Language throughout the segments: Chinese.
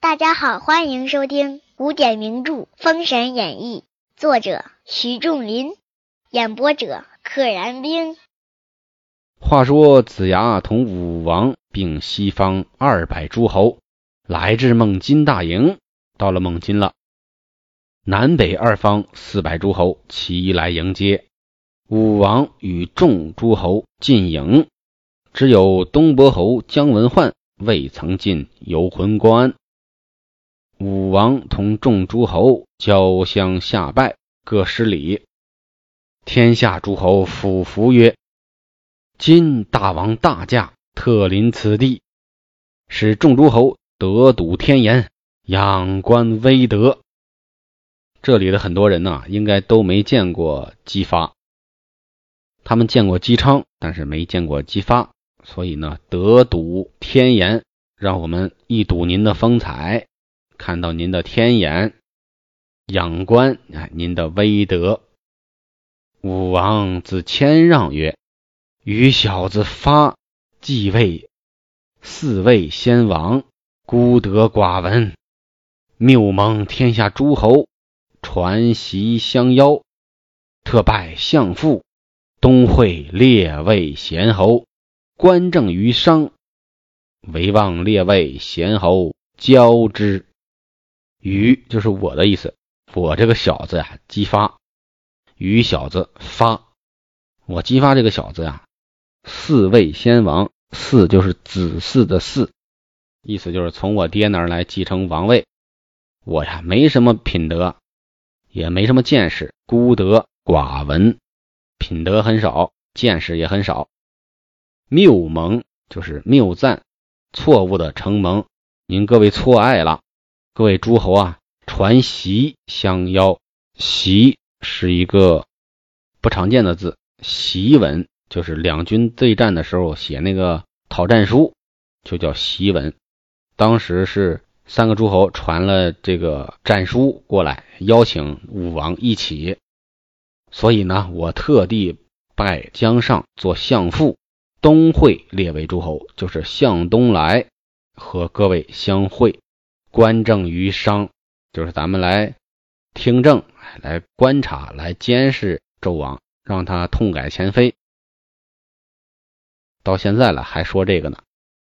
大家好，欢迎收听古典名著《封神演义》，作者徐仲林，演播者可燃冰。话说子牙同武王并西方二百诸侯来至孟津大营，到了孟津了。南北二方四百诸侯齐来迎接，武王与众诸侯进营，只有东伯侯姜文焕未曾进游魂关。武王同众诸侯交相下拜，各施礼。天下诸侯俯伏曰：“今大王大驾，特临此地，使众诸侯得睹天颜，仰观威德。”这里的很多人呢，应该都没见过姬发，他们见过姬昌，但是没见过姬发，所以呢，得睹天颜，让我们一睹您的风采。看到您的天眼，仰观啊，您的威德。武王自谦让曰：“余小子发继位，四位先王，孤德寡闻，谬蒙天下诸侯传习相邀，特拜相父，东会列位贤侯，观政于商，唯望列位贤侯交之。”于就是我的意思，我这个小子呀，姬发，于小子发，我姬发这个小子呀，四位先王，四就是子嗣的嗣，意思就是从我爹那儿来继承王位。我呀，没什么品德，也没什么见识，孤德寡闻，品德很少，见识也很少。谬蒙就是谬赞，错误的承蒙，您各位错爱了。各位诸侯啊，传檄相邀。檄是一个不常见的字，檄文就是两军对战的时候写那个讨战书，就叫檄文。当时是三个诸侯传了这个战书过来，邀请武王一起。所以呢，我特地拜姜尚做相父，东会列为诸侯，就是向东来和各位相会。观政于商，就是咱们来听政、来观察、来监视纣王，让他痛改前非。到现在了还说这个呢？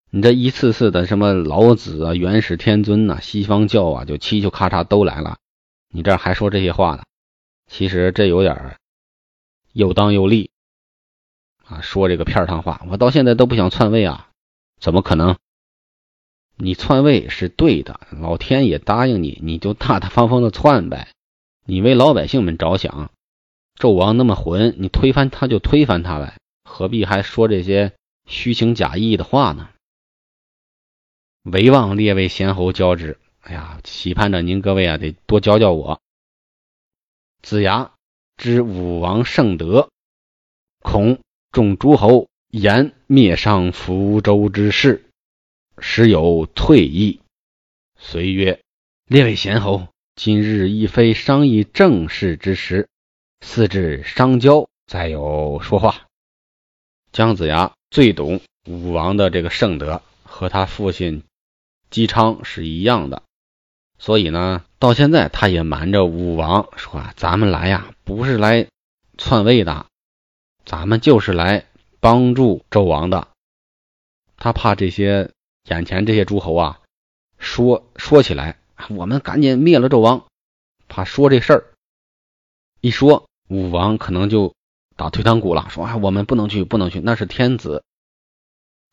你这一次次的什么老子啊、元始天尊呐、西方教啊，就七就咔嚓都来了，你这还说这些话呢？其实这有点又当又立啊，说这个片儿汤话。我到现在都不想篡位啊，怎么可能？你篡位是对的，老天也答应你，你就大大方方的篡呗。你为老百姓们着想，纣王那么混，你推翻他就推翻他呗，何必还说这些虚情假意的话呢？唯望列位贤侯教之。哎呀，期盼着您各位啊，得多教教我。子牙知武王圣德，恐众诸侯言灭商福周之事。时有退意，遂曰：“列位贤侯，今日亦非商议政事之时，四至商交，再有说话。”姜子牙最懂武王的这个圣德，和他父亲姬昌是一样的，所以呢，到现在他也瞒着武王说：“咱们来呀，不是来篡位的，咱们就是来帮助纣王的。”他怕这些。眼前这些诸侯啊，说说起来，我们赶紧灭了纣王，怕说这事儿，一说武王可能就打退堂鼓了，说啊，我们不能去，不能去，那是天子，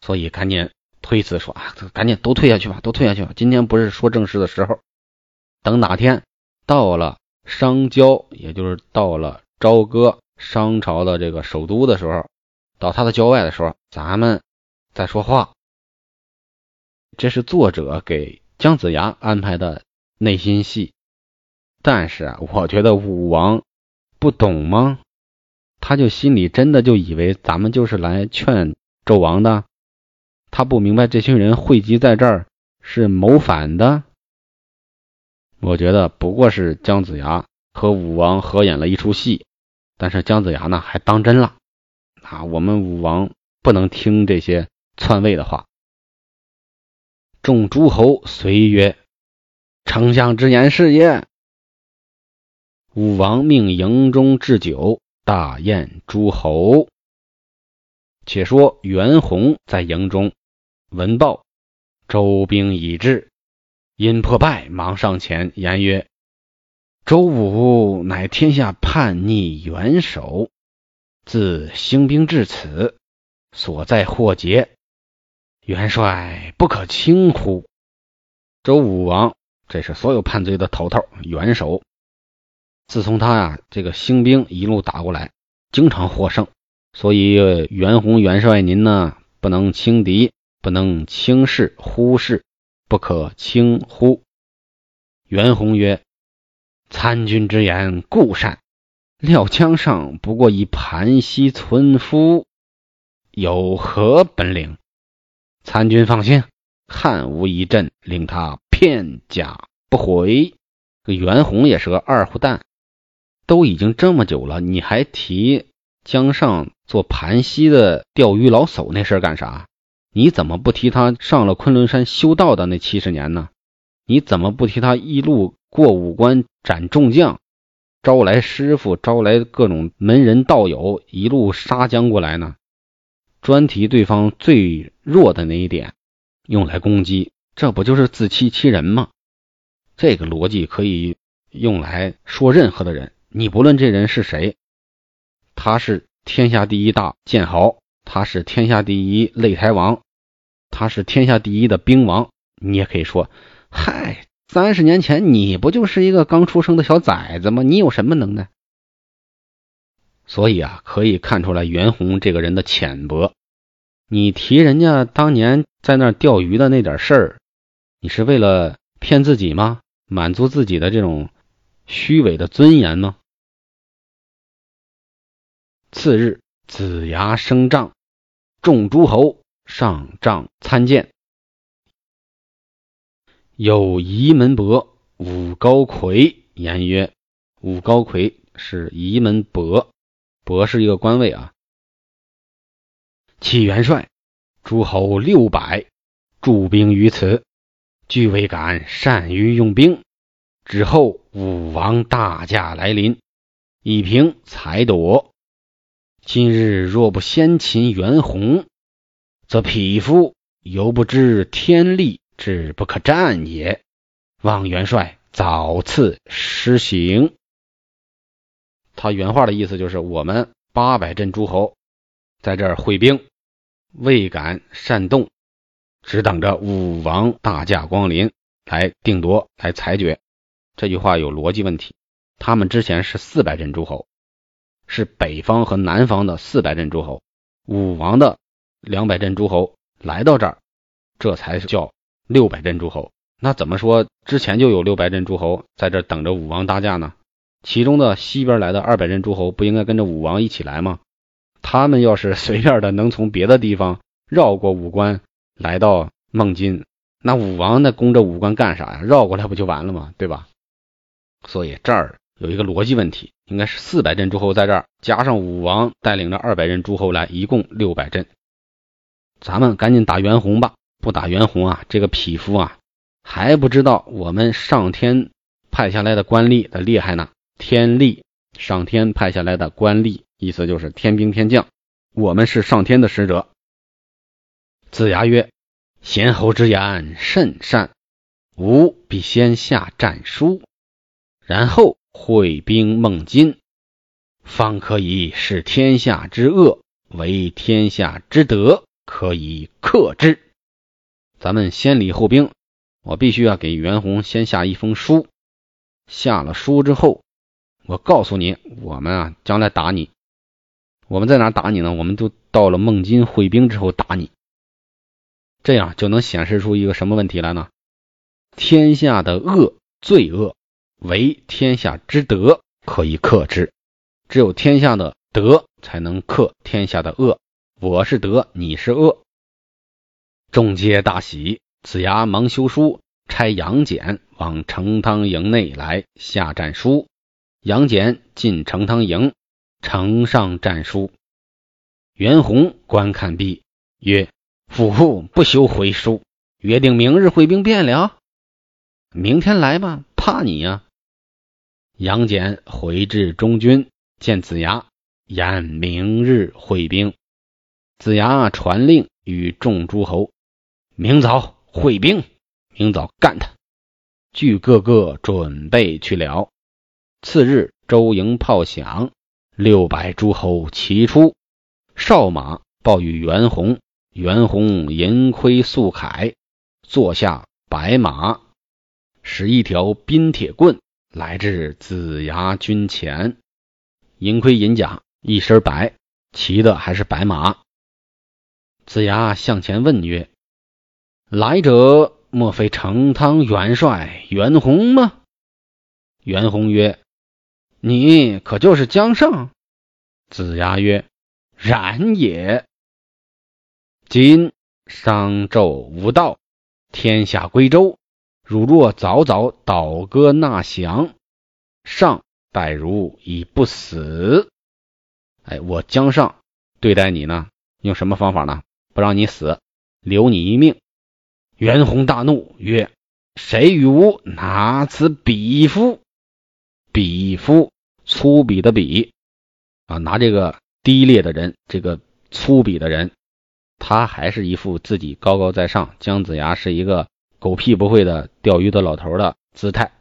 所以赶紧推辞说啊，赶紧都退下去吧，都退下去吧。今天不是说正事的时候，等哪天到了商郊，也就是到了朝歌商朝的这个首都的时候，到他的郊外的时候，咱们再说话。这是作者给姜子牙安排的内心戏，但是啊，我觉得武王不懂吗？他就心里真的就以为咱们就是来劝纣王的，他不明白这群人汇集在这儿是谋反的。我觉得不过是姜子牙和武王合演了一出戏，但是姜子牙呢还当真了啊！我们武王不能听这些篡位的话。众诸侯随曰：“丞相之言是也。”武王命营中置酒，大宴诸侯。且说袁弘在营中闻报，周兵已至，因破败，忙上前言曰：“周武乃天下叛逆元首，自兴兵至此，所在祸劫。”元帅不可轻忽。周武王，这是所有叛贼的头头、元首。自从他呀，这个兴兵一路打过来，经常获胜，所以袁弘元帅您呢，不能轻敌，不能轻视、忽视，不可轻忽。袁弘曰：“参军之言固善，料江上不过一盘溪村夫，有何本领？”参军放心，汉武一阵，令他片甲不回。这袁弘也是个二胡蛋，都已经这么久了，你还提江上做盘溪的钓鱼老叟那事儿干啥？你怎么不提他上了昆仑山修道的那七十年呢？你怎么不提他一路过五关斩众将，招来师傅，招来各种门人道友，一路杀将过来呢？专提对方最弱的那一点用来攻击，这不就是自欺欺人吗？这个逻辑可以用来说任何的人，你不论这人是谁，他是天下第一大剑豪，他是天下第一擂台王，他是天下第一的兵王，你也可以说，嗨，三十年前你不就是一个刚出生的小崽子吗？你有什么能耐？所以啊，可以看出来袁弘这个人的浅薄。你提人家当年在那钓鱼的那点事儿，你是为了骗自己吗？满足自己的这种虚伪的尊严吗？次日，子牙升帐，众诸侯上帐参见。有仪门伯武高魁言曰：“武高魁是仪门伯。”伯是一个官位啊。启元帅，诸侯六百，驻兵于此，俱未敢善于用兵。之后武王大驾来临，以平才夺。今日若不先擒袁弘，则匹夫犹不知天力之不可战也。望元帅早赐施行。他原话的意思就是，我们八百镇诸侯在这儿会兵，未敢擅动，只等着武王大驾光临来定夺、来裁决。这句话有逻辑问题。他们之前是四百镇诸侯，是北方和南方的四百镇诸侯。武王的两百镇诸侯来到这儿，这才是叫六百镇诸侯。那怎么说之前就有六百镇诸侯在这等着武王大驾呢？其中的西边来的二百镇诸侯不应该跟着武王一起来吗？他们要是 随便的能从别的地方绕过五关来到孟津，那武王那攻这五关干啥呀？绕过来不就完了吗？对吧？所以这儿有一个逻辑问题，应该是四百镇诸侯在这儿，加上武王带领着二百镇诸侯来，一共六百镇。咱们赶紧打袁弘吧！不打袁弘啊，这个匹夫啊还不知道我们上天派下来的官吏的厉害呢。天力，上天派下来的官吏，意思就是天兵天将。我们是上天的使者。子牙曰：“贤侯之言甚善，吾必先下战书，然后会兵孟津，方可以使天下之恶为天下之德，可以克之。咱们先礼后兵，我必须要给袁弘先下一封书。下了书之后。”我告诉你，我们啊，将来打你。我们在哪打你呢？我们都到了孟津会兵之后打你，这样就能显示出一个什么问题来呢？天下的恶罪恶，为天下之德可以克之。只有天下的德才能克天下的恶。我是德，你是恶。众皆大喜。子牙忙修书，差杨戬往成汤营内来下战书。杨戬进成汤营，呈上战书。袁弘观看毕，曰：“夫妇不修回书，约定明日会兵变了。明天来吧，怕你呀！”杨戬回至中军，见子牙，言明日会兵。子牙传令与众诸侯：明早会兵，明早干他。俱个个准备去了。次日，周营炮响，六百诸侯齐出。少马报与袁弘，袁弘银盔素铠，坐下白马，使一条冰铁棍。来至子牙军前，银盔银甲，一身白，骑的还是白马。子牙向前问曰：“来者莫非成汤元帅袁弘吗？”袁弘曰：“你可就是姜尚？”子牙曰：“然也。今商纣无道，天下归周。”汝若早早倒戈纳降，上待汝以不死。哎，我姜尚对待你呢，用什么方法呢？不让你死，留你一命。袁弘大怒，曰：“谁与吾拿此鄙夫？鄙夫，粗鄙的鄙啊！拿这个低劣的人，这个粗鄙的人，他还是一副自己高高在上。姜子牙是一个。”狗屁不会的钓鱼的老头的姿态。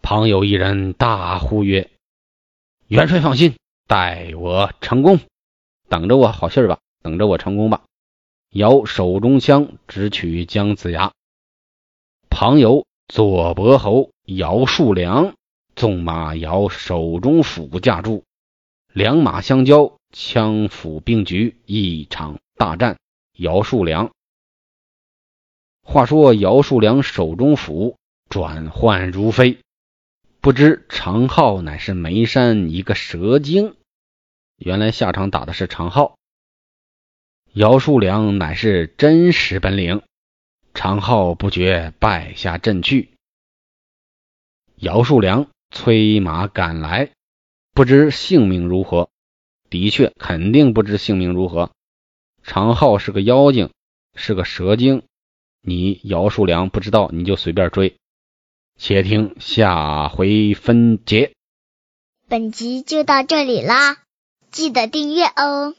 旁有一人大呼曰：“元帅放心，待我成功，等着我好信儿吧，等着我成功吧。”摇手中枪，直取姜子牙。旁有左伯侯姚树良，纵马摇手中斧架住，两马相交，枪斧并举，一场大战。姚树良。话说姚树良手中斧转换如飞，不知长浩乃是眉山一个蛇精。原来下场打的是长浩，姚树良乃是真实本领。长浩不觉败下阵去。姚树良催马赶来，不知性命如何。的确，肯定不知性命如何。长浩是个妖精，是个蛇精。你姚树良不知道，你就随便追。且听下回分解。本集就到这里啦，记得订阅哦。